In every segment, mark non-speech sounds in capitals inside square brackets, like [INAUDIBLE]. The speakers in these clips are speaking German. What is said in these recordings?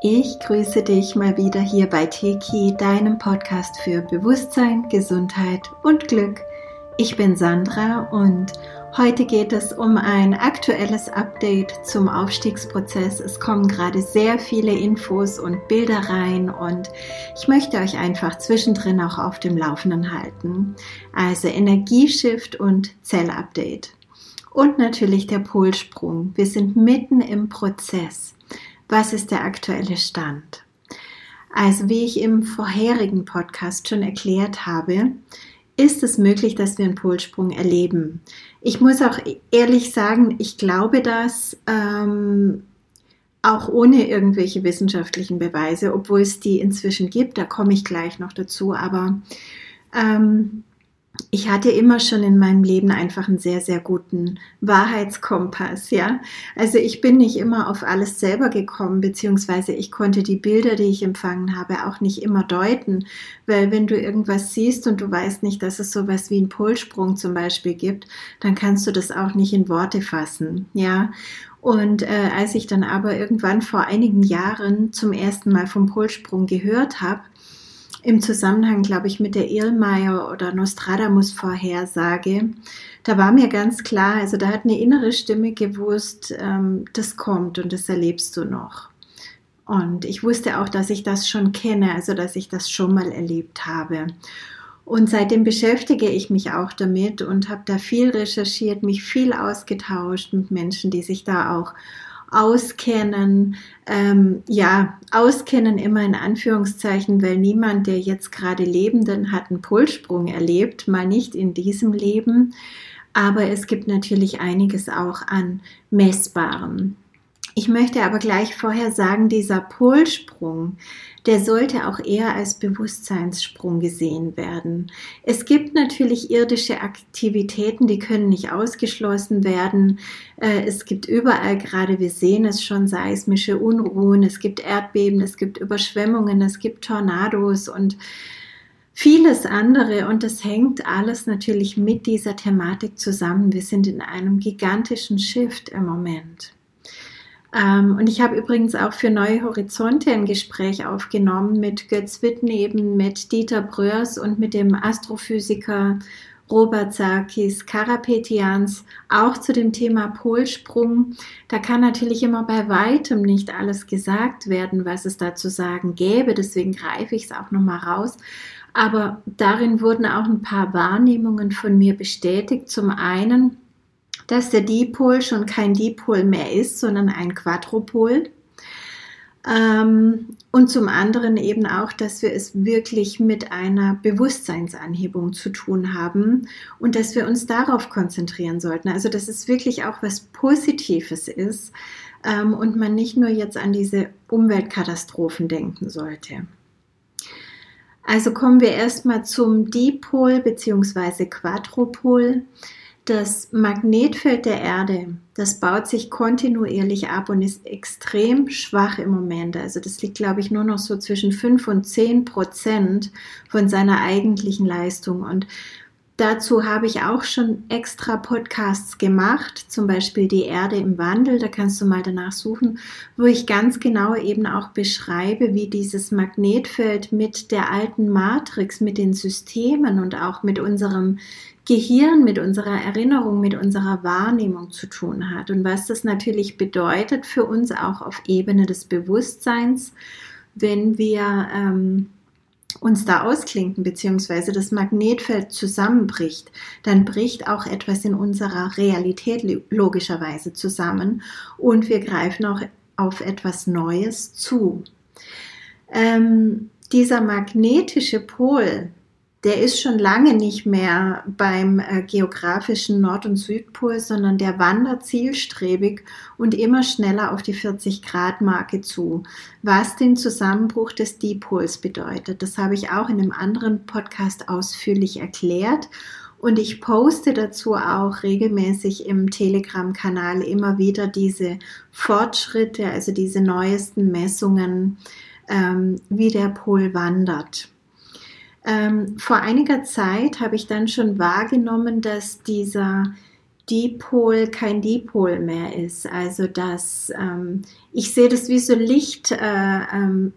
Ich grüße dich mal wieder hier bei Teki, deinem Podcast für Bewusstsein, Gesundheit und Glück. Ich bin Sandra und heute geht es um ein aktuelles Update zum Aufstiegsprozess. Es kommen gerade sehr viele Infos und Bilder rein und ich möchte euch einfach zwischendrin auch auf dem Laufenden halten. Also Energieshift und Zellupdate. Und natürlich der Polsprung. Wir sind mitten im Prozess. Was ist der aktuelle Stand? Also wie ich im vorherigen Podcast schon erklärt habe, ist es möglich, dass wir einen Polsprung erleben. Ich muss auch ehrlich sagen, ich glaube das ähm, auch ohne irgendwelche wissenschaftlichen Beweise, obwohl es die inzwischen gibt, da komme ich gleich noch dazu, aber ähm, ich hatte immer schon in meinem Leben einfach einen sehr, sehr guten Wahrheitskompass, ja. Also ich bin nicht immer auf alles selber gekommen, beziehungsweise ich konnte die Bilder, die ich empfangen habe, auch nicht immer deuten, weil wenn du irgendwas siehst und du weißt nicht, dass es sowas wie einen Polsprung zum Beispiel gibt, dann kannst du das auch nicht in Worte fassen, ja. Und äh, als ich dann aber irgendwann vor einigen Jahren zum ersten Mal vom Polsprung gehört habe, im Zusammenhang, glaube ich, mit der Irlmeier oder Nostradamus Vorhersage, da war mir ganz klar, also da hat eine innere Stimme gewusst, ähm, das kommt und das erlebst du noch. Und ich wusste auch, dass ich das schon kenne, also dass ich das schon mal erlebt habe. Und seitdem beschäftige ich mich auch damit und habe da viel recherchiert, mich viel ausgetauscht mit Menschen, die sich da auch auskennen. Ähm, ja, auskennen immer in Anführungszeichen, weil niemand, der jetzt gerade Lebenden hat, einen Polsprung erlebt, mal nicht in diesem Leben. Aber es gibt natürlich einiges auch an Messbarem. Ich möchte aber gleich vorher sagen, dieser Polsprung, der sollte auch eher als Bewusstseinssprung gesehen werden. Es gibt natürlich irdische Aktivitäten, die können nicht ausgeschlossen werden. Äh, es gibt überall, gerade wir sehen es schon, seismische Unruhen, es gibt Erdbeben, es gibt Überschwemmungen, es gibt Tornados und vieles andere und das hängt alles natürlich mit dieser Thematik zusammen. Wir sind in einem gigantischen Shift im Moment. Ähm, und ich habe übrigens auch für Neue Horizonte ein Gespräch aufgenommen mit Götz Wittneben, mit Dieter Bröers und mit dem Astrophysiker Robert Sarkis Karapetians, auch zu dem Thema Polsprung. Da kann natürlich immer bei weitem nicht alles gesagt werden, was es da zu sagen gäbe. Deswegen greife ich es auch nochmal raus. Aber darin wurden auch ein paar Wahrnehmungen von mir bestätigt. Zum einen, dass der Dipol schon kein Dipol mehr ist, sondern ein Quadrupol. Ähm, und zum anderen eben auch, dass wir es wirklich mit einer Bewusstseinsanhebung zu tun haben und dass wir uns darauf konzentrieren sollten. Also dass es wirklich auch was Positives ist ähm, und man nicht nur jetzt an diese Umweltkatastrophen denken sollte. Also kommen wir erstmal zum Dipol bzw. Quadrupol. Das Magnetfeld der Erde, das baut sich kontinuierlich ab und ist extrem schwach im Moment. Also das liegt, glaube ich, nur noch so zwischen 5 und 10 Prozent von seiner eigentlichen Leistung. Und dazu habe ich auch schon extra Podcasts gemacht, zum Beispiel die Erde im Wandel, da kannst du mal danach suchen, wo ich ganz genau eben auch beschreibe, wie dieses Magnetfeld mit der alten Matrix, mit den Systemen und auch mit unserem Gehirn, mit unserer Erinnerung, mit unserer Wahrnehmung zu tun hat und was das natürlich bedeutet für uns auch auf Ebene des Bewusstseins, wenn wir ähm, uns da ausklinken, beziehungsweise das Magnetfeld zusammenbricht, dann bricht auch etwas in unserer Realität logischerweise zusammen und wir greifen auch auf etwas Neues zu. Ähm, dieser magnetische Pol, der ist schon lange nicht mehr beim äh, geografischen Nord- und Südpol, sondern der wandert zielstrebig und immer schneller auf die 40-Grad-Marke zu, was den Zusammenbruch des Dipols bedeutet. Das habe ich auch in einem anderen Podcast ausführlich erklärt. Und ich poste dazu auch regelmäßig im Telegram-Kanal immer wieder diese Fortschritte, also diese neuesten Messungen, ähm, wie der Pol wandert. Ähm, vor einiger Zeit habe ich dann schon wahrgenommen, dass dieser Dipol kein Dipol mehr ist. Also dass ähm, ich sehe das wie so Lichtstrahlen,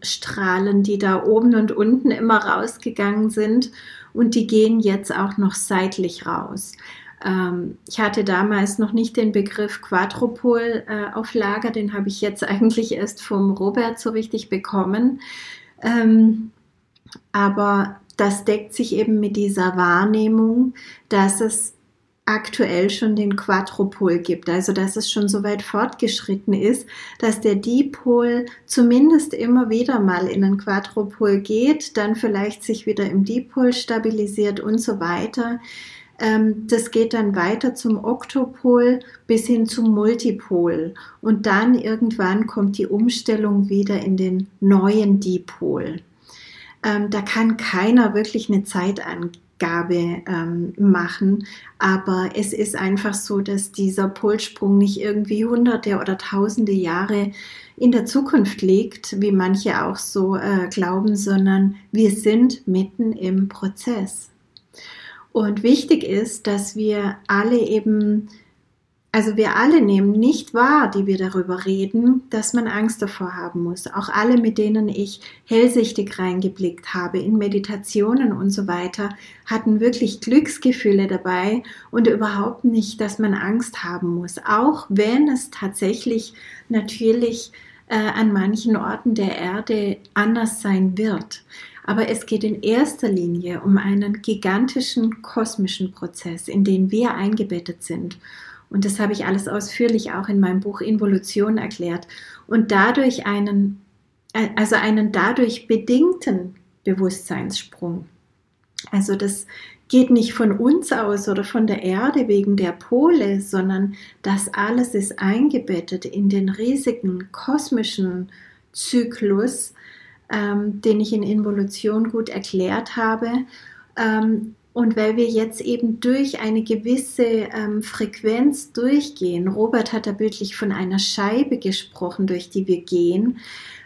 äh, ähm, die da oben und unten immer rausgegangen sind und die gehen jetzt auch noch seitlich raus. Ähm, ich hatte damals noch nicht den Begriff Quadrupol äh, auf Lager, den habe ich jetzt [LAUGHS] eigentlich erst vom Robert so richtig bekommen. Ähm, aber das deckt sich eben mit dieser Wahrnehmung, dass es aktuell schon den Quadrupol gibt, also dass es schon so weit fortgeschritten ist, dass der Dipol zumindest immer wieder mal in den Quadrupol geht, dann vielleicht sich wieder im Dipol stabilisiert und so weiter. Ähm, das geht dann weiter zum Oktopol bis hin zum Multipol und dann irgendwann kommt die Umstellung wieder in den neuen Dipol. Ähm, da kann keiner wirklich eine Zeit angeben Gabe ähm, machen. Aber es ist einfach so, dass dieser Polsprung nicht irgendwie hunderte oder tausende Jahre in der Zukunft liegt, wie manche auch so äh, glauben, sondern wir sind mitten im Prozess. Und wichtig ist, dass wir alle eben also wir alle nehmen nicht wahr, die wir darüber reden, dass man Angst davor haben muss. Auch alle, mit denen ich hellsichtig reingeblickt habe in Meditationen und so weiter, hatten wirklich Glücksgefühle dabei und überhaupt nicht, dass man Angst haben muss. Auch wenn es tatsächlich natürlich äh, an manchen Orten der Erde anders sein wird. Aber es geht in erster Linie um einen gigantischen kosmischen Prozess, in den wir eingebettet sind und das habe ich alles ausführlich auch in meinem Buch Involution erklärt. Und dadurch einen, äh, also einen dadurch bedingten Bewusstseinssprung. Also das geht nicht von uns aus oder von der Erde wegen der Pole, sondern das alles ist eingebettet in den riesigen kosmischen Zyklus, ähm, den ich in Involution gut erklärt habe. Ähm, und weil wir jetzt eben durch eine gewisse ähm, Frequenz durchgehen, Robert hat da bildlich von einer Scheibe gesprochen, durch die wir gehen,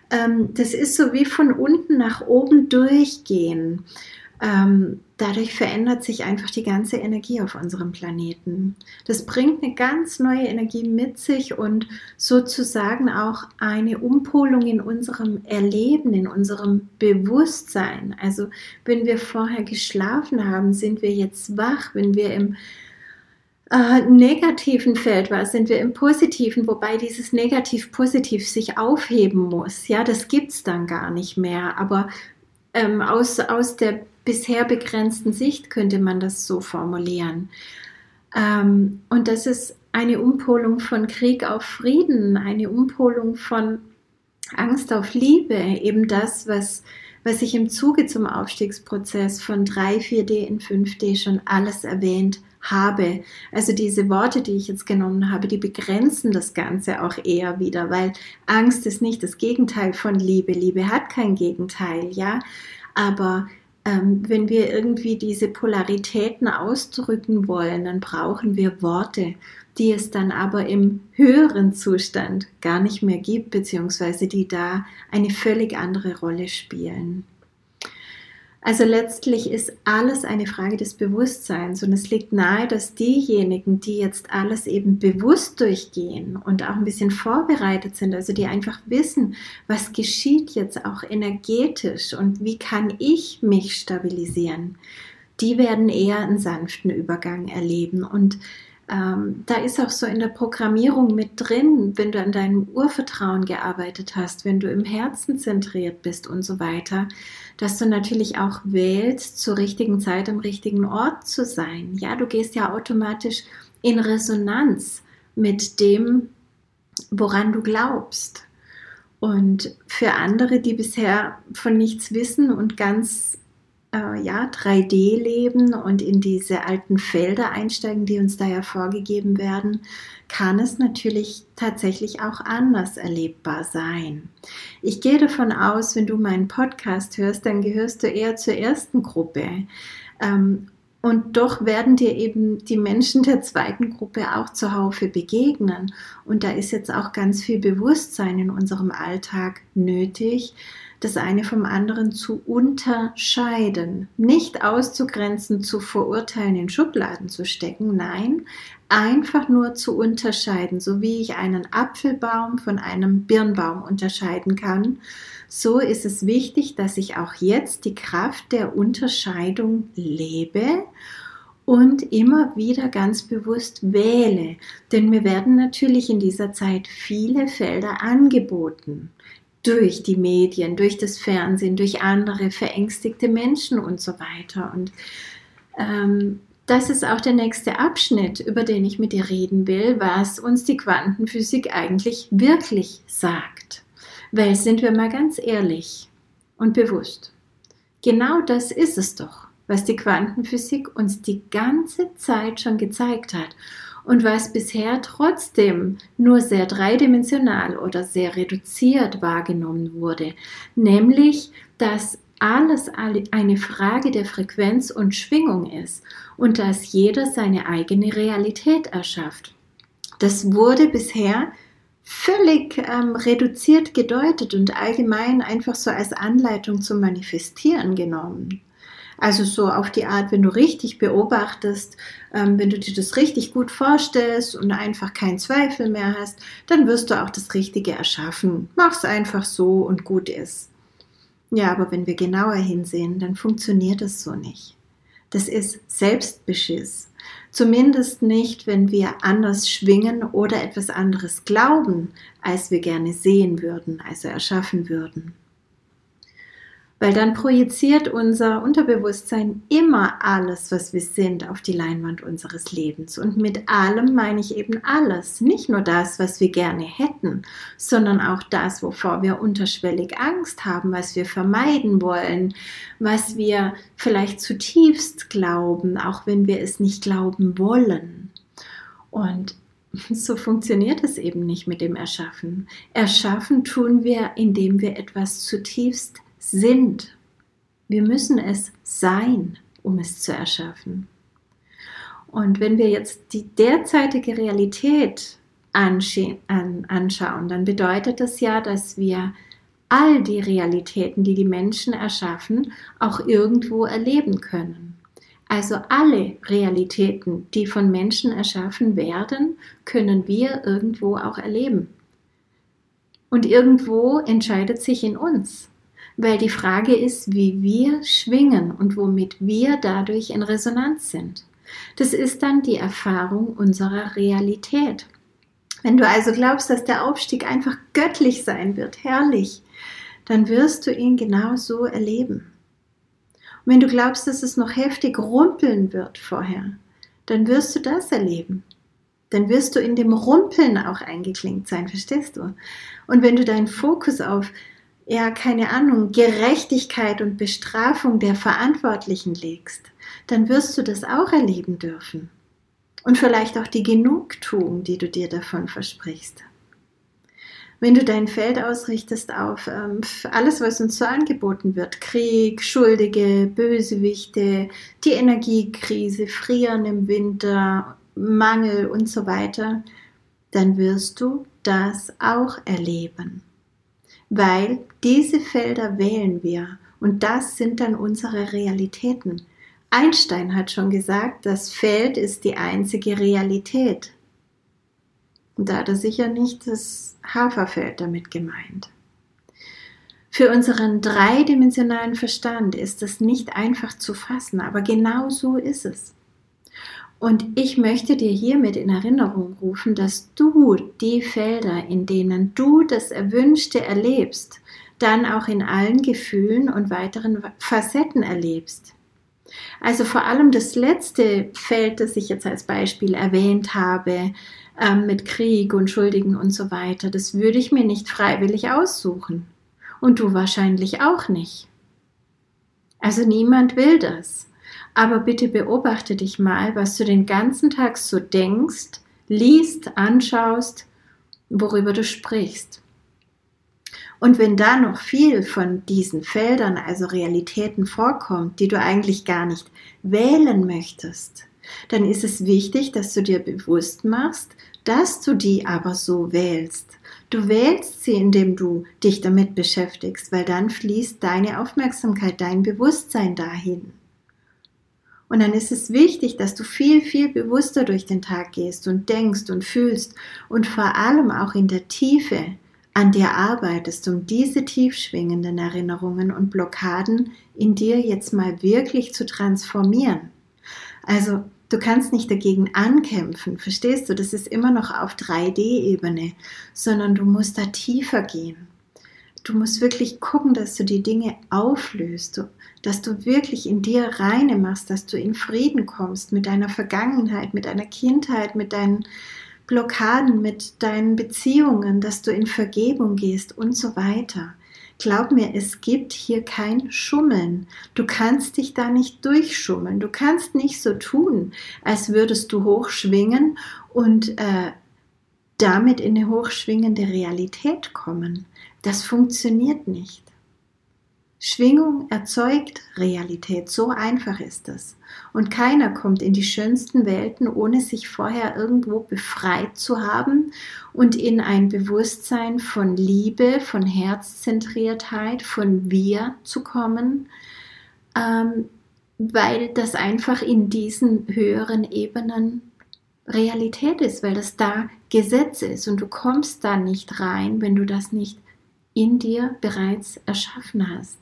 ähm, das ist so wie von unten nach oben durchgehen. Ähm, dadurch verändert sich einfach die ganze Energie auf unserem Planeten. Das bringt eine ganz neue Energie mit sich und sozusagen auch eine Umpolung in unserem Erleben, in unserem Bewusstsein. Also wenn wir vorher geschlafen haben, sind wir jetzt wach. Wenn wir im äh, negativen Feld waren, sind wir im positiven, wobei dieses negativ-positiv sich aufheben muss. Ja, das gibt es dann gar nicht mehr. Aber ähm, aus, aus der bisher begrenzten Sicht könnte man das so formulieren. Ähm, und das ist eine Umpolung von Krieg auf Frieden, eine Umpolung von Angst auf Liebe, eben das, was, was ich im Zuge zum Aufstiegsprozess von 3, 4D in 5D schon alles erwähnt habe. Also diese Worte, die ich jetzt genommen habe, die begrenzen das Ganze auch eher wieder, weil Angst ist nicht das Gegenteil von Liebe. Liebe hat kein Gegenteil, ja. Aber ähm, wenn wir irgendwie diese Polaritäten ausdrücken wollen, dann brauchen wir Worte, die es dann aber im höheren Zustand gar nicht mehr gibt, beziehungsweise die da eine völlig andere Rolle spielen. Also letztlich ist alles eine Frage des Bewusstseins und es liegt nahe, dass diejenigen, die jetzt alles eben bewusst durchgehen und auch ein bisschen vorbereitet sind, also die einfach wissen, was geschieht jetzt auch energetisch und wie kann ich mich stabilisieren, die werden eher einen sanften Übergang erleben. Und ähm, da ist auch so in der Programmierung mit drin, wenn du an deinem Urvertrauen gearbeitet hast, wenn du im Herzen zentriert bist und so weiter, dass du natürlich auch wählst, zur richtigen Zeit am richtigen Ort zu sein. Ja, du gehst ja automatisch in Resonanz mit dem, woran du glaubst. Und für andere, die bisher von nichts wissen und ganz äh, ja, 3D leben und in diese alten Felder einsteigen, die uns da ja vorgegeben werden, kann es natürlich tatsächlich auch anders erlebbar sein. Ich gehe davon aus, wenn du meinen Podcast hörst, dann gehörst du eher zur ersten Gruppe. Ähm, und doch werden dir eben die Menschen der zweiten Gruppe auch zuhaufe begegnen. Und da ist jetzt auch ganz viel Bewusstsein in unserem Alltag nötig, das eine vom anderen zu unterscheiden, nicht auszugrenzen, zu verurteilen, in Schubladen zu stecken, nein, einfach nur zu unterscheiden, so wie ich einen Apfelbaum von einem Birnbaum unterscheiden kann, so ist es wichtig, dass ich auch jetzt die Kraft der Unterscheidung lebe und immer wieder ganz bewusst wähle. Denn mir werden natürlich in dieser Zeit viele Felder angeboten. Durch die Medien, durch das Fernsehen, durch andere verängstigte Menschen und so weiter. Und ähm, das ist auch der nächste Abschnitt, über den ich mit dir reden will, was uns die Quantenphysik eigentlich wirklich sagt. Weil sind wir mal ganz ehrlich und bewusst. Genau das ist es doch was die Quantenphysik uns die ganze Zeit schon gezeigt hat und was bisher trotzdem nur sehr dreidimensional oder sehr reduziert wahrgenommen wurde, nämlich dass alles eine Frage der Frequenz und Schwingung ist und dass jeder seine eigene Realität erschafft. Das wurde bisher völlig ähm, reduziert gedeutet und allgemein einfach so als Anleitung zum Manifestieren genommen. Also so auf die Art, wenn du richtig beobachtest, ähm, wenn du dir das richtig gut vorstellst und einfach keinen Zweifel mehr hast, dann wirst du auch das Richtige erschaffen. Mach's einfach so und gut ist. Ja, aber wenn wir genauer hinsehen, dann funktioniert es so nicht. Das ist Selbstbeschiss. Zumindest nicht, wenn wir anders schwingen oder etwas anderes glauben, als wir gerne sehen würden, also erschaffen würden weil dann projiziert unser Unterbewusstsein immer alles, was wir sind, auf die Leinwand unseres Lebens. Und mit allem meine ich eben alles, nicht nur das, was wir gerne hätten, sondern auch das, wovor wir unterschwellig Angst haben, was wir vermeiden wollen, was wir vielleicht zutiefst glauben, auch wenn wir es nicht glauben wollen. Und [LAUGHS] so funktioniert es eben nicht mit dem Erschaffen. Erschaffen tun wir, indem wir etwas zutiefst sind. Wir müssen es sein, um es zu erschaffen. Und wenn wir jetzt die derzeitige Realität anschauen, dann bedeutet das ja, dass wir all die Realitäten, die die Menschen erschaffen, auch irgendwo erleben können. Also alle Realitäten, die von Menschen erschaffen werden, können wir irgendwo auch erleben. Und irgendwo entscheidet sich in uns, weil die Frage ist, wie wir schwingen und womit wir dadurch in Resonanz sind. Das ist dann die Erfahrung unserer Realität. Wenn du also glaubst, dass der Aufstieg einfach göttlich sein wird, herrlich, dann wirst du ihn genau so erleben. Und wenn du glaubst, dass es noch heftig rumpeln wird vorher, dann wirst du das erleben. Dann wirst du in dem Rumpeln auch eingeklinkt sein, verstehst du? Und wenn du deinen Fokus auf ja, keine Ahnung, Gerechtigkeit und Bestrafung der Verantwortlichen legst, dann wirst du das auch erleben dürfen. Und vielleicht auch die Genugtuung, die du dir davon versprichst. Wenn du dein Feld ausrichtest auf ähm, alles, was uns so angeboten wird, Krieg, Schuldige, Bösewichte, die Energiekrise, Frieren im Winter, Mangel und so weiter, dann wirst du das auch erleben weil diese Felder wählen wir und das sind dann unsere Realitäten. Einstein hat schon gesagt, das Feld ist die einzige Realität. Und da hat er sicher nicht das Haferfeld damit gemeint. Für unseren dreidimensionalen Verstand ist das nicht einfach zu fassen, aber genau so ist es. Und ich möchte dir hiermit in Erinnerung rufen, dass du die Felder, in denen du das Erwünschte erlebst, dann auch in allen Gefühlen und weiteren Facetten erlebst. Also vor allem das letzte Feld, das ich jetzt als Beispiel erwähnt habe, ähm, mit Krieg und Schuldigen und so weiter, das würde ich mir nicht freiwillig aussuchen. Und du wahrscheinlich auch nicht. Also niemand will das. Aber bitte beobachte dich mal, was du den ganzen Tag so denkst, liest, anschaust, worüber du sprichst. Und wenn da noch viel von diesen Feldern, also Realitäten vorkommt, die du eigentlich gar nicht wählen möchtest, dann ist es wichtig, dass du dir bewusst machst, dass du die aber so wählst. Du wählst sie, indem du dich damit beschäftigst, weil dann fließt deine Aufmerksamkeit, dein Bewusstsein dahin. Und dann ist es wichtig, dass du viel, viel bewusster durch den Tag gehst und denkst und fühlst und vor allem auch in der Tiefe an dir arbeitest, um diese tiefschwingenden Erinnerungen und Blockaden in dir jetzt mal wirklich zu transformieren. Also du kannst nicht dagegen ankämpfen, verstehst du? Das ist immer noch auf 3D-Ebene, sondern du musst da tiefer gehen. Du musst wirklich gucken, dass du die Dinge auflöst, dass du wirklich in dir reine machst, dass du in Frieden kommst mit deiner Vergangenheit, mit deiner Kindheit, mit deinen Blockaden, mit deinen Beziehungen, dass du in Vergebung gehst und so weiter. Glaub mir, es gibt hier kein Schummeln. Du kannst dich da nicht durchschummeln. Du kannst nicht so tun, als würdest du hochschwingen und äh, damit in eine hochschwingende Realität kommen. Das funktioniert nicht. Schwingung erzeugt Realität, so einfach ist es. Und keiner kommt in die schönsten Welten, ohne sich vorher irgendwo befreit zu haben und in ein Bewusstsein von Liebe, von Herzzentriertheit, von Wir zu kommen, ähm, weil das einfach in diesen höheren Ebenen Realität ist, weil das da Gesetz ist und du kommst da nicht rein, wenn du das nicht in dir bereits erschaffen hast.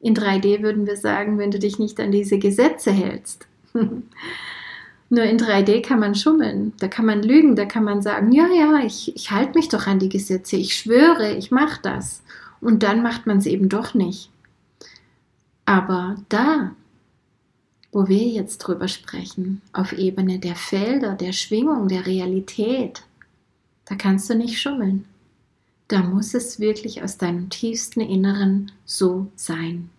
In 3D würden wir sagen, wenn du dich nicht an diese Gesetze hältst. [LAUGHS] Nur in 3D kann man schummeln, da kann man lügen, da kann man sagen, ja, ja, ich, ich halte mich doch an die Gesetze, ich schwöre, ich mache das. Und dann macht man es eben doch nicht. Aber da, wo wir jetzt drüber sprechen, auf Ebene der Felder, der Schwingung, der Realität, da kannst du nicht schummeln da muss es wirklich aus deinem tiefsten Inneren so sein.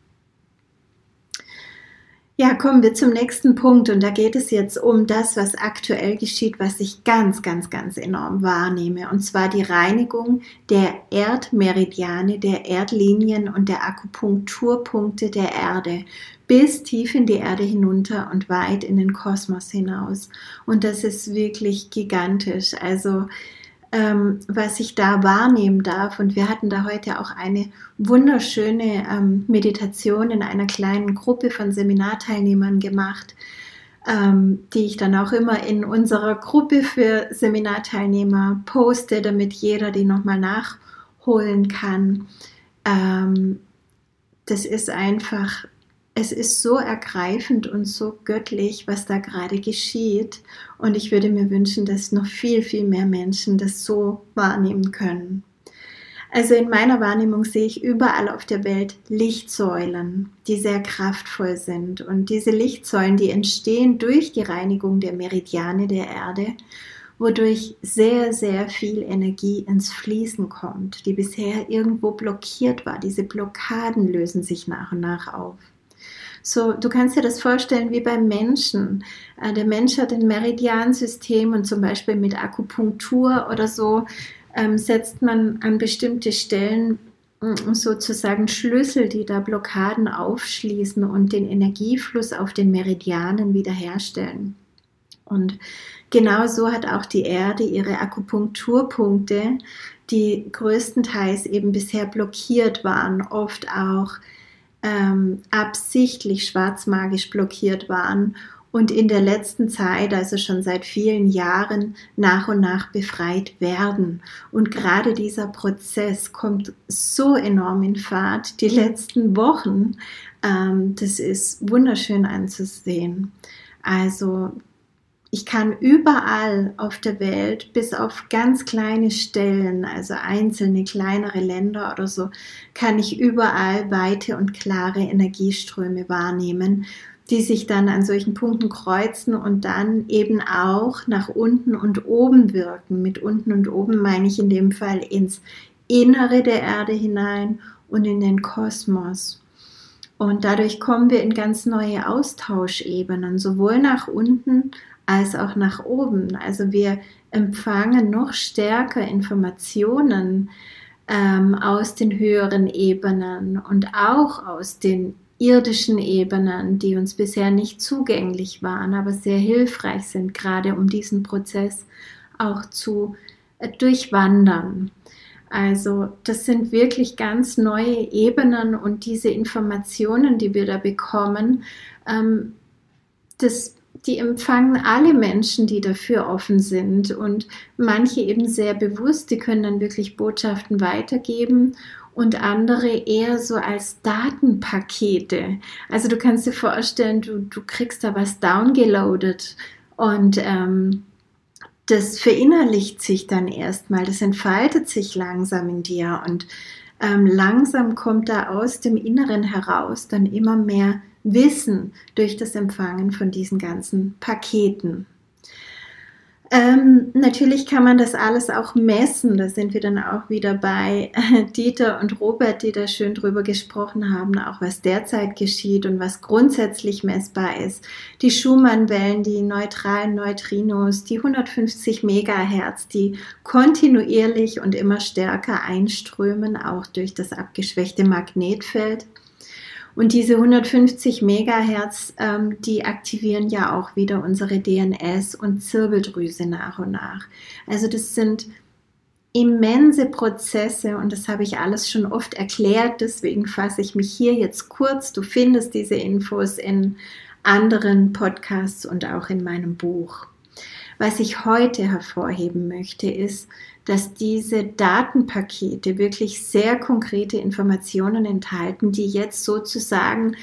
Ja, kommen wir zum nächsten Punkt und da geht es jetzt um das, was aktuell geschieht, was ich ganz, ganz, ganz enorm wahrnehme und zwar die Reinigung der Erdmeridiane, der Erdlinien und der Akupunkturpunkte der Erde bis tief in die Erde hinunter und weit in den Kosmos hinaus. Und das ist wirklich gigantisch. Also ähm, was ich da wahrnehmen darf. Und wir hatten da heute auch eine wunderschöne ähm, Meditation in einer kleinen Gruppe von Seminarteilnehmern gemacht, ähm, die ich dann auch immer in unserer Gruppe für Seminarteilnehmer poste, damit jeder die nochmal nachholen kann. Ähm, das ist einfach es ist so ergreifend und so göttlich, was da gerade geschieht. Und ich würde mir wünschen, dass noch viel, viel mehr Menschen das so wahrnehmen können. Also in meiner Wahrnehmung sehe ich überall auf der Welt Lichtsäulen, die sehr kraftvoll sind. Und diese Lichtsäulen, die entstehen durch die Reinigung der Meridiane der Erde, wodurch sehr, sehr viel Energie ins Fließen kommt, die bisher irgendwo blockiert war. Diese Blockaden lösen sich nach und nach auf. So, du kannst dir das vorstellen wie beim Menschen. Äh, der Mensch hat ein Meridiansystem und zum Beispiel mit Akupunktur oder so ähm, setzt man an bestimmte Stellen mm, sozusagen Schlüssel, die da Blockaden aufschließen und den Energiefluss auf den Meridianen wiederherstellen. Und genau so hat auch die Erde ihre Akupunkturpunkte, die größtenteils eben bisher blockiert waren, oft auch ähm, absichtlich schwarzmagisch blockiert waren und in der letzten Zeit, also schon seit vielen Jahren, nach und nach befreit werden. Und gerade dieser Prozess kommt so enorm in Fahrt die letzten Wochen. Ähm, das ist wunderschön anzusehen. Also ich kann überall auf der Welt, bis auf ganz kleine Stellen, also einzelne kleinere Länder oder so, kann ich überall weite und klare Energieströme wahrnehmen, die sich dann an solchen Punkten kreuzen und dann eben auch nach unten und oben wirken. Mit unten und oben meine ich in dem Fall ins Innere der Erde hinein und in den Kosmos. Und dadurch kommen wir in ganz neue Austauschebenen, sowohl nach unten als auch nach oben. Also wir empfangen noch stärker Informationen ähm, aus den höheren Ebenen und auch aus den irdischen Ebenen, die uns bisher nicht zugänglich waren, aber sehr hilfreich sind, gerade um diesen Prozess auch zu äh, durchwandern. Also das sind wirklich ganz neue Ebenen und diese Informationen, die wir da bekommen, ähm, das, die empfangen alle Menschen, die dafür offen sind und manche eben sehr bewusst, die können dann wirklich Botschaften weitergeben und andere eher so als Datenpakete. Also du kannst dir vorstellen, du, du kriegst da was downgeloadet und ähm, das verinnerlicht sich dann erstmal, das entfaltet sich langsam in dir und ähm, langsam kommt da aus dem Inneren heraus dann immer mehr Wissen durch das Empfangen von diesen ganzen Paketen. Ähm, natürlich kann man das alles auch messen. Da sind wir dann auch wieder bei [LAUGHS] Dieter und Robert, die da schön drüber gesprochen haben, auch was derzeit geschieht und was grundsätzlich messbar ist. Die Schumann-Wellen, die neutralen Neutrinos, die 150 Megahertz, die kontinuierlich und immer stärker einströmen, auch durch das abgeschwächte Magnetfeld. Und diese 150 Megahertz, ähm, die aktivieren ja auch wieder unsere DNS und Zirbeldrüse nach und nach. Also das sind immense Prozesse und das habe ich alles schon oft erklärt. Deswegen fasse ich mich hier jetzt kurz. Du findest diese Infos in anderen Podcasts und auch in meinem Buch. Was ich heute hervorheben möchte, ist, dass diese Datenpakete wirklich sehr konkrete Informationen enthalten, die jetzt sozusagen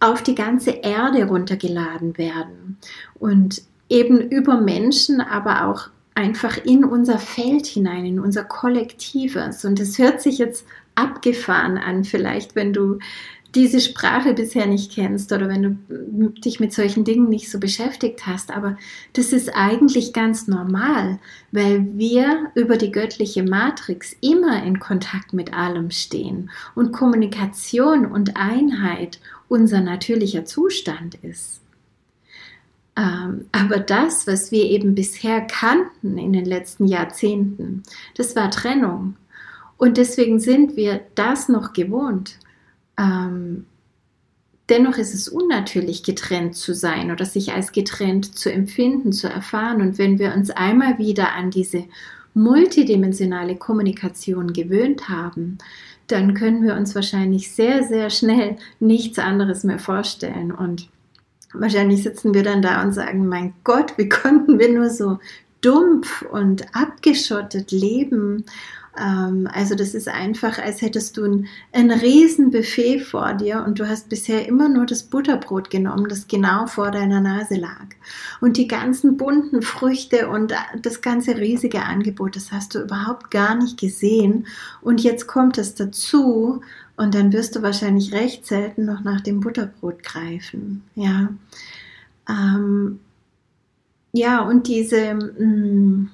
auf die ganze Erde runtergeladen werden und eben über Menschen, aber auch einfach in unser Feld hinein, in unser Kollektives. Und es hört sich jetzt abgefahren an, vielleicht wenn du diese Sprache bisher nicht kennst oder wenn du dich mit solchen Dingen nicht so beschäftigt hast. Aber das ist eigentlich ganz normal, weil wir über die göttliche Matrix immer in Kontakt mit allem stehen und Kommunikation und Einheit unser natürlicher Zustand ist. Ähm, aber das, was wir eben bisher kannten in den letzten Jahrzehnten, das war Trennung. Und deswegen sind wir das noch gewohnt. Ähm, dennoch ist es unnatürlich, getrennt zu sein oder sich als getrennt zu empfinden, zu erfahren. Und wenn wir uns einmal wieder an diese multidimensionale Kommunikation gewöhnt haben, dann können wir uns wahrscheinlich sehr, sehr schnell nichts anderes mehr vorstellen. Und wahrscheinlich sitzen wir dann da und sagen, mein Gott, wie [LAUGHS] konnten wir nur so dumpf und abgeschottet leben also das ist einfach, als hättest du ein, ein Riesenbuffet vor dir und du hast bisher immer nur das Butterbrot genommen, das genau vor deiner Nase lag. Und die ganzen bunten Früchte und das ganze riesige Angebot, das hast du überhaupt gar nicht gesehen. Und jetzt kommt es dazu und dann wirst du wahrscheinlich recht selten noch nach dem Butterbrot greifen. Ja. Ähm, ja, und diese, mh, mm,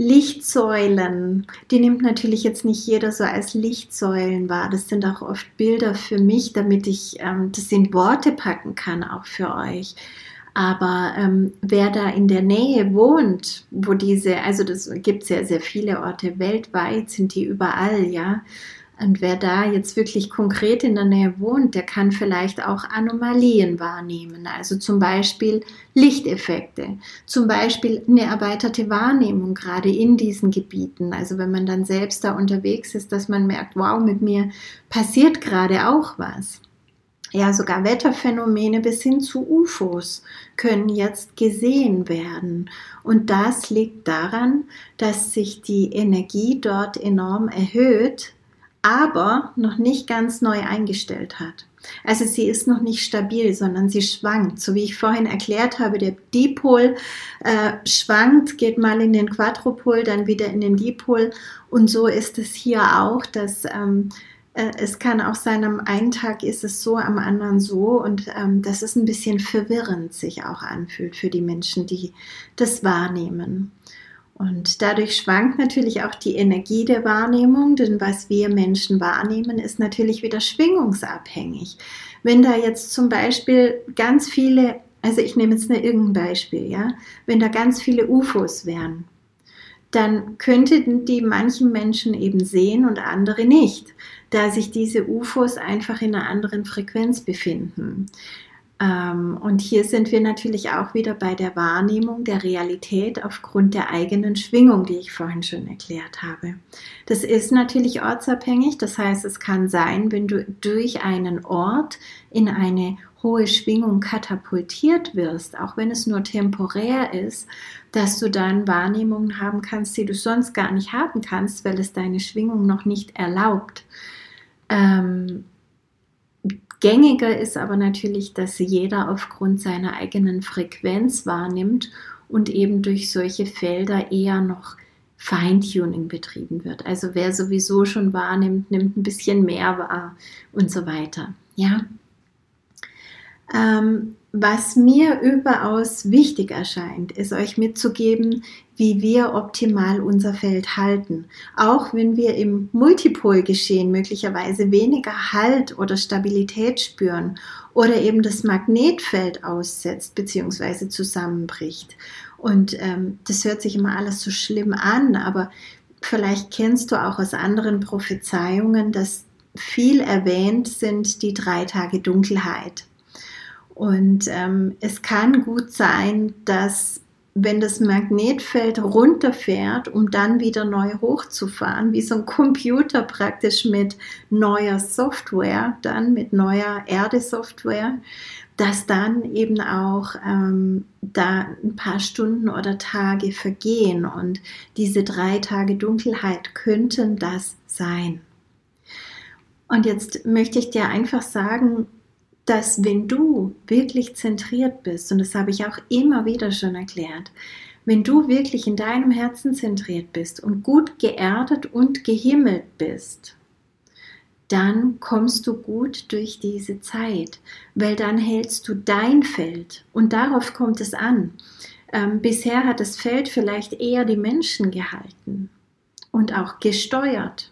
Lichtsäulen, die nimmt natürlich jetzt nicht jeder so als Lichtsäulen wahr. Das sind auch oft Bilder für mich, damit ich ähm, das in Worte packen kann, auch für euch. Aber ähm, wer da in der Nähe wohnt, wo diese, also das gibt sehr, sehr viele Orte weltweit, sind die überall, ja. Und wer da jetzt wirklich konkret in der Nähe wohnt, der kann vielleicht auch Anomalien wahrnehmen. Also zum Beispiel Lichteffekte, zum Beispiel eine erweiterte Wahrnehmung gerade in diesen Gebieten. Also wenn man dann selbst da unterwegs ist, dass man merkt, wow, mit mir passiert gerade auch was. Ja, sogar Wetterphänomene bis hin zu UFOs können jetzt gesehen werden. Und das liegt daran, dass sich die Energie dort enorm erhöht, aber noch nicht ganz neu eingestellt hat. Also sie ist noch nicht stabil, sondern sie schwankt. So wie ich vorhin erklärt habe, der Dipol äh, schwankt, geht mal in den Quadrupol, dann wieder in den Dipol. Und so ist es hier auch, dass ähm, äh, es kann auch sein, am einen Tag ist es so, am anderen so. Und ähm, das ist ein bisschen verwirrend sich auch anfühlt für die Menschen, die das wahrnehmen. Und dadurch schwankt natürlich auch die Energie der Wahrnehmung, denn was wir Menschen wahrnehmen, ist natürlich wieder schwingungsabhängig. Wenn da jetzt zum Beispiel ganz viele, also ich nehme jetzt nur irgendein Beispiel, ja, wenn da ganz viele UFOs wären, dann könnten die manchen Menschen eben sehen und andere nicht, da sich diese UFOs einfach in einer anderen Frequenz befinden. Ähm, und hier sind wir natürlich auch wieder bei der Wahrnehmung der Realität aufgrund der eigenen Schwingung, die ich vorhin schon erklärt habe. Das ist natürlich ortsabhängig. Das heißt, es kann sein, wenn du durch einen Ort in eine hohe Schwingung katapultiert wirst, auch wenn es nur temporär ist, dass du dann Wahrnehmungen haben kannst, die du sonst gar nicht haben kannst, weil es deine Schwingung noch nicht erlaubt. Ähm, gängiger ist aber natürlich, dass jeder aufgrund seiner eigenen Frequenz wahrnimmt und eben durch solche Felder eher noch Feintuning betrieben wird. Also wer sowieso schon wahrnimmt, nimmt ein bisschen mehr wahr und so weiter. Ja, ähm, was mir überaus wichtig erscheint, ist euch mitzugeben, wie wir optimal unser Feld halten. Auch wenn wir im Multipolgeschehen möglicherweise weniger Halt oder Stabilität spüren oder eben das Magnetfeld aussetzt bzw. zusammenbricht. Und ähm, das hört sich immer alles so schlimm an, aber vielleicht kennst du auch aus anderen Prophezeiungen, dass viel erwähnt sind die drei Tage Dunkelheit. Und ähm, es kann gut sein, dass wenn das Magnetfeld runterfährt, um dann wieder neu hochzufahren, wie so ein Computer praktisch mit neuer Software, dann mit neuer Erde-Software, dass dann eben auch ähm, da ein paar Stunden oder Tage vergehen und diese drei Tage Dunkelheit könnten das sein. Und jetzt möchte ich dir einfach sagen, dass wenn du wirklich zentriert bist, und das habe ich auch immer wieder schon erklärt, wenn du wirklich in deinem Herzen zentriert bist und gut geerdet und gehimmelt bist, dann kommst du gut durch diese Zeit, weil dann hältst du dein Feld und darauf kommt es an. Ähm, bisher hat das Feld vielleicht eher die Menschen gehalten und auch gesteuert.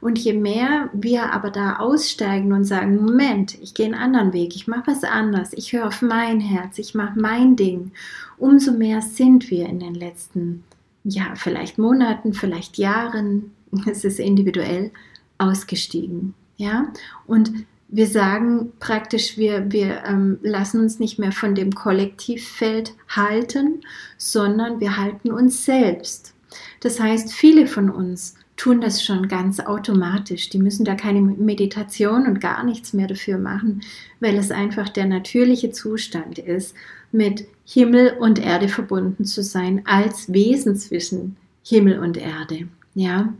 Und je mehr wir aber da aussteigen und sagen, Moment, ich gehe einen anderen Weg, ich mache was anders, ich höre auf mein Herz, ich mache mein Ding, umso mehr sind wir in den letzten, ja, vielleicht Monaten, vielleicht Jahren, [LAUGHS] es ist individuell, ausgestiegen. Ja, und wir sagen praktisch, wir, wir ähm, lassen uns nicht mehr von dem Kollektivfeld halten, sondern wir halten uns selbst. Das heißt, viele von uns tun das schon ganz automatisch. Die müssen da keine Meditation und gar nichts mehr dafür machen, weil es einfach der natürliche Zustand ist, mit Himmel und Erde verbunden zu sein, als Wesen zwischen Himmel und Erde. Ja.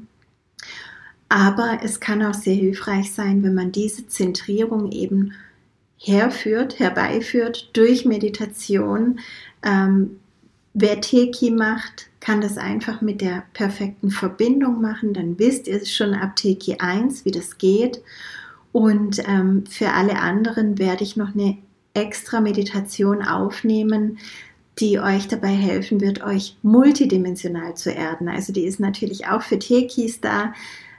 Aber es kann auch sehr hilfreich sein, wenn man diese Zentrierung eben herführt, herbeiführt durch Meditation. Ähm, wer Teki macht, kann das einfach mit der perfekten Verbindung machen. Dann wisst ihr schon ab Teki 1, wie das geht. Und ähm, für alle anderen werde ich noch eine extra Meditation aufnehmen, die euch dabei helfen wird, euch multidimensional zu erden. Also die ist natürlich auch für Tekis da,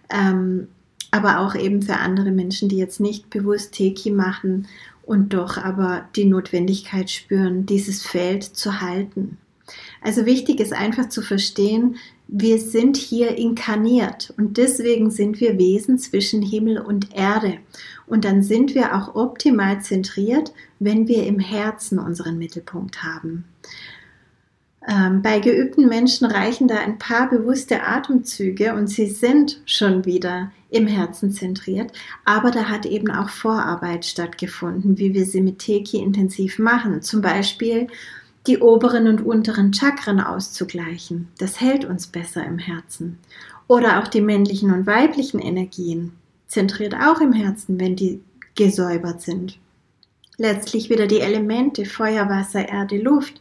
ähm, aber auch eben für andere Menschen, die jetzt nicht bewusst Teki machen und doch aber die Notwendigkeit spüren, dieses Feld zu halten. Also wichtig ist einfach zu verstehen, wir sind hier inkarniert und deswegen sind wir Wesen zwischen Himmel und Erde. Und dann sind wir auch optimal zentriert, wenn wir im Herzen unseren Mittelpunkt haben. Ähm, bei geübten Menschen reichen da ein paar bewusste Atemzüge und sie sind schon wieder im Herzen zentriert. Aber da hat eben auch Vorarbeit stattgefunden, wie wir sie mit Teki intensiv machen. Zum Beispiel die oberen und unteren Chakren auszugleichen. Das hält uns besser im Herzen. Oder auch die männlichen und weiblichen Energien zentriert auch im Herzen, wenn die gesäubert sind. Letztlich wieder die Elemente Feuer, Wasser, Erde, Luft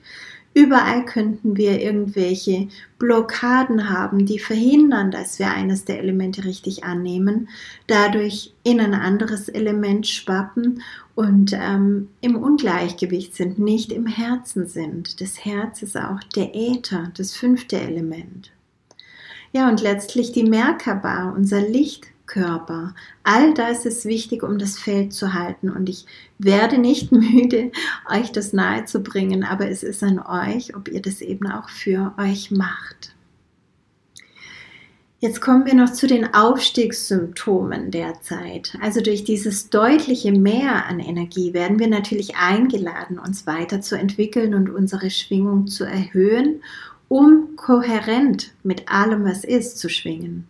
Überall könnten wir irgendwelche Blockaden haben, die verhindern, dass wir eines der Elemente richtig annehmen, dadurch in ein anderes Element schwappen und ähm, im Ungleichgewicht sind, nicht im Herzen sind. Das Herz ist auch der Äther, das fünfte Element. Ja, und letztlich die Merkaba, unser Licht, Körper. All das ist wichtig, um das Feld zu halten. Und ich werde nicht [LAUGHS] müde, euch das nahe zu bringen, aber es ist an euch, ob ihr das eben auch für euch macht. Jetzt kommen wir noch zu den Aufstiegssymptomen derzeit. Also durch dieses deutliche Mehr an Energie werden wir natürlich eingeladen, uns weiterzuentwickeln und unsere Schwingung zu erhöhen, um kohärent mit allem, was ist, zu schwingen.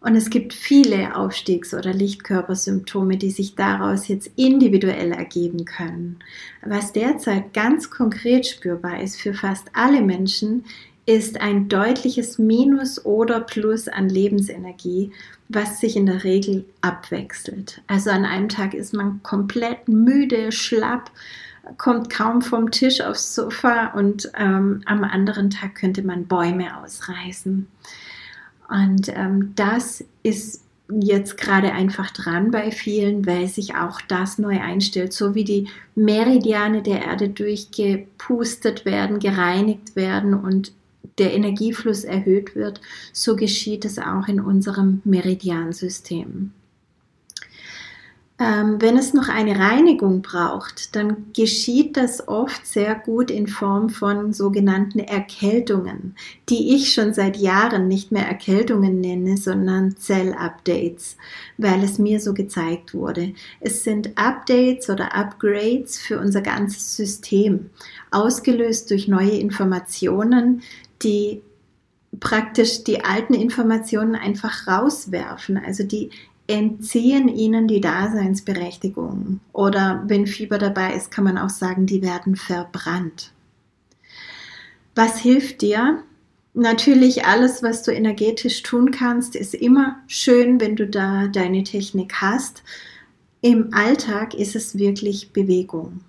Und es gibt viele Aufstiegs- oder Lichtkörpersymptome, die sich daraus jetzt individuell ergeben können. Was derzeit ganz konkret spürbar ist für fast alle Menschen, ist ein deutliches Minus oder Plus an Lebensenergie, was sich in der Regel abwechselt. Also an einem Tag ist man komplett müde, schlapp, kommt kaum vom Tisch aufs Sofa und ähm, am anderen Tag könnte man Bäume ausreißen. Und ähm, das ist jetzt gerade einfach dran bei vielen, weil sich auch das neu einstellt, so wie die Meridiane der Erde durchgepustet werden, gereinigt werden und der Energiefluss erhöht wird, so geschieht es auch in unserem Meridiansystem. Ähm, wenn es noch eine Reinigung braucht, dann geschieht das oft sehr gut in Form von sogenannten Erkältungen, die ich schon seit Jahren nicht mehr Erkältungen nenne, sondern Zell-Updates, weil es mir so gezeigt wurde. Es sind Updates oder Upgrades für unser ganzes System, ausgelöst durch neue Informationen, die praktisch die alten Informationen einfach rauswerfen, also die entziehen ihnen die Daseinsberechtigung. Oder wenn Fieber dabei ist, kann man auch sagen, die werden verbrannt. Was hilft dir? Natürlich alles, was du energetisch tun kannst, ist immer schön, wenn du da deine Technik hast. Im Alltag ist es wirklich Bewegung.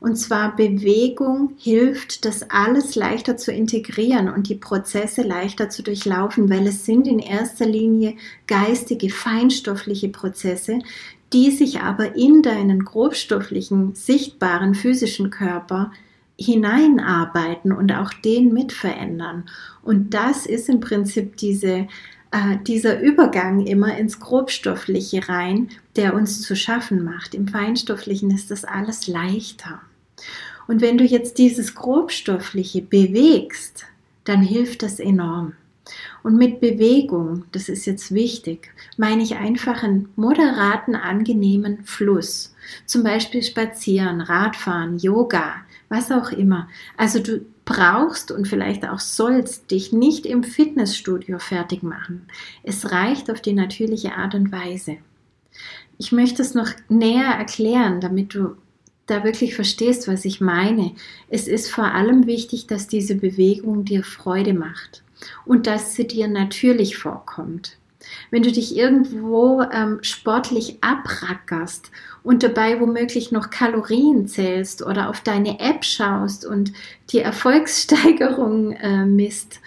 Und zwar Bewegung hilft, das alles leichter zu integrieren und die Prozesse leichter zu durchlaufen, weil es sind in erster Linie geistige, feinstoffliche Prozesse, die sich aber in deinen grobstofflichen, sichtbaren physischen Körper hineinarbeiten und auch den mit verändern. Und das ist im Prinzip diese äh, dieser Übergang immer ins Grobstoffliche rein, der uns zu schaffen macht. Im Feinstofflichen ist das alles leichter. Und wenn du jetzt dieses Grobstoffliche bewegst, dann hilft das enorm. Und mit Bewegung, das ist jetzt wichtig, meine ich einfach einen moderaten, angenehmen Fluss. Zum Beispiel spazieren, Radfahren, Yoga, was auch immer. Also du brauchst und vielleicht auch sollst dich nicht im Fitnessstudio fertig machen. Es reicht auf die natürliche Art und Weise. Ich möchte es noch näher erklären, damit du da wirklich verstehst, was ich meine. Es ist vor allem wichtig, dass diese Bewegung dir Freude macht und dass sie dir natürlich vorkommt. Wenn du dich irgendwo ähm, sportlich abrackerst und dabei womöglich noch Kalorien zählst oder auf deine App schaust und die Erfolgssteigerung äh, misst,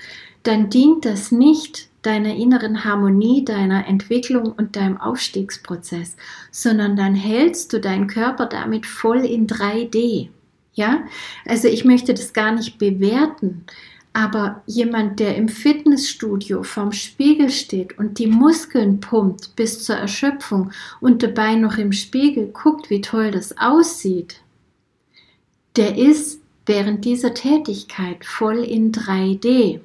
dann dient das nicht deiner inneren Harmonie, deiner Entwicklung und deinem Aufstiegsprozess, sondern dann hältst du deinen Körper damit voll in 3D. Ja, also ich möchte das gar nicht bewerten, aber jemand, der im Fitnessstudio vorm Spiegel steht und die Muskeln pumpt bis zur Erschöpfung und dabei noch im Spiegel guckt, wie toll das aussieht, der ist während dieser Tätigkeit voll in 3D.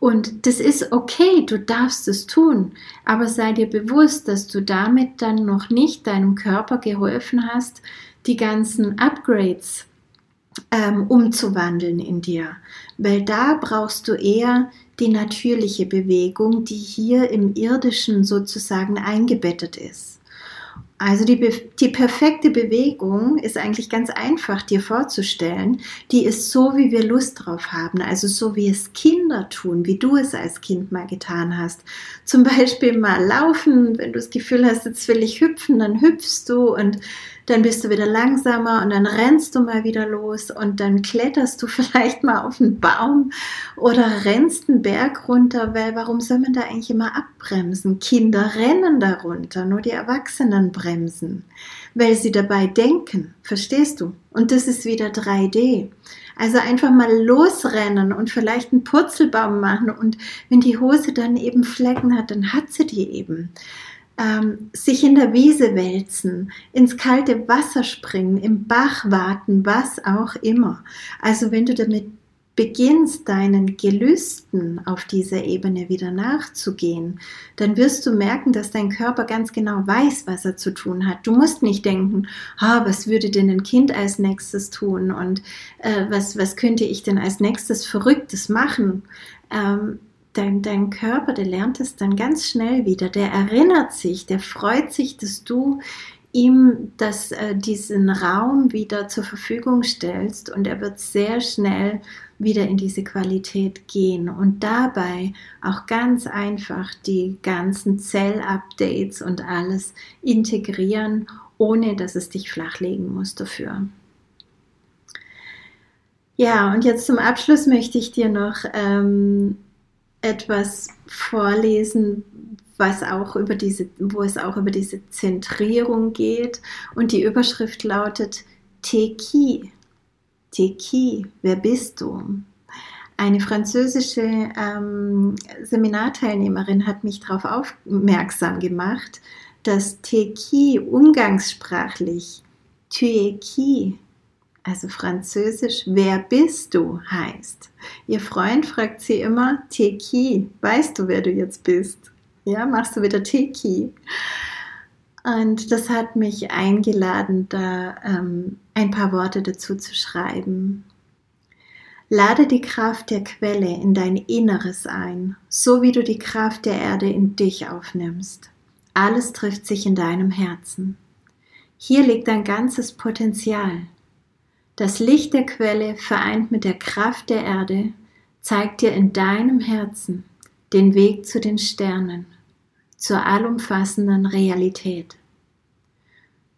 Und das ist okay, du darfst es tun, aber sei dir bewusst, dass du damit dann noch nicht deinem Körper geholfen hast, die ganzen Upgrades ähm, umzuwandeln in dir. Weil da brauchst du eher die natürliche Bewegung, die hier im irdischen sozusagen eingebettet ist. Also die, die perfekte Bewegung ist eigentlich ganz einfach dir vorzustellen. Die ist so, wie wir Lust drauf haben. Also so, wie es Kinder tun, wie du es als Kind mal getan hast. Zum Beispiel mal laufen, wenn du das Gefühl hast, jetzt will ich hüpfen, dann hüpfst du und dann bist du wieder langsamer und dann rennst du mal wieder los und dann kletterst du [LAUGHS] vielleicht mal auf einen Baum oder rennst einen Berg runter, weil warum soll man da eigentlich immer abbremsen? Kinder rennen darunter, nur die Erwachsenen bremsen, weil sie dabei denken, verstehst du? Und das ist wieder 3D. Also einfach mal losrennen und vielleicht einen Purzelbaum machen und wenn die Hose dann eben Flecken hat, dann hat sie die eben ähm, sich in der Wiese wälzen, ins kalte Wasser springen, im Bach warten, was auch immer. Also wenn du damit beginnst deinen Gelüsten auf dieser Ebene wieder nachzugehen, dann wirst du merken, dass dein Körper ganz genau weiß, was er zu tun hat. Du musst nicht denken, ah, was würde denn ein Kind als nächstes tun und äh, was, was könnte ich denn als nächstes Verrücktes machen. Ähm, dein, dein Körper, der lernt es dann ganz schnell wieder, der erinnert sich, der freut sich, dass du ihm das, äh, diesen Raum wieder zur Verfügung stellst und er wird sehr schnell wieder in diese Qualität gehen und dabei auch ganz einfach die ganzen Zell-Updates und alles integrieren, ohne dass es dich flachlegen muss dafür. Ja, und jetzt zum Abschluss möchte ich dir noch ähm, etwas vorlesen, was auch über diese, wo es auch über diese Zentrierung geht. Und die Überschrift lautet Teki. Teki, wer bist du? Eine französische ähm, Seminarteilnehmerin hat mich darauf aufmerksam gemacht, dass Teki umgangssprachlich Tu es qui also französisch, wer bist du heißt. Ihr Freund fragt sie immer, Teki, weißt du, wer du jetzt bist? Ja, machst du wieder Teki? Und das hat mich eingeladen, da ähm, ein paar Worte dazu zu schreiben. Lade die Kraft der Quelle in dein Inneres ein, so wie du die Kraft der Erde in dich aufnimmst. Alles trifft sich in deinem Herzen. Hier liegt dein ganzes Potenzial, das Licht der Quelle vereint mit der Kraft der Erde zeigt dir in deinem Herzen den Weg zu den Sternen, zur allumfassenden Realität.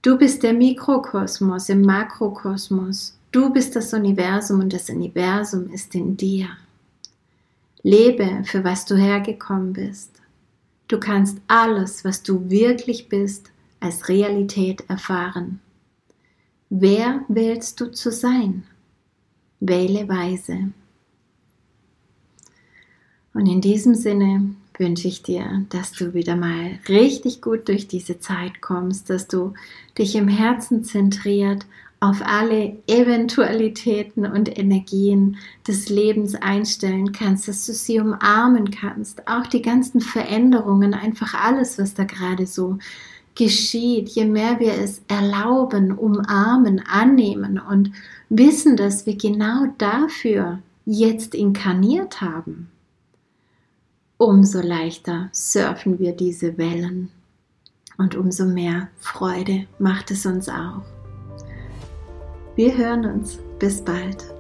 Du bist der Mikrokosmos im Makrokosmos. Du bist das Universum und das Universum ist in dir. Lebe, für was du hergekommen bist. Du kannst alles, was du wirklich bist, als Realität erfahren. Wer wählst du zu sein? Wähle weise. Und in diesem Sinne wünsche ich dir, dass du wieder mal richtig gut durch diese Zeit kommst, dass du dich im Herzen zentriert auf alle Eventualitäten und Energien des Lebens einstellen kannst, dass du sie umarmen kannst, auch die ganzen Veränderungen, einfach alles, was da gerade so geschieht, je mehr wir es erlauben, umarmen, annehmen und wissen, dass wir genau dafür jetzt inkarniert haben, umso leichter surfen wir diese Wellen und umso mehr Freude macht es uns auch. Wir hören uns. Bis bald.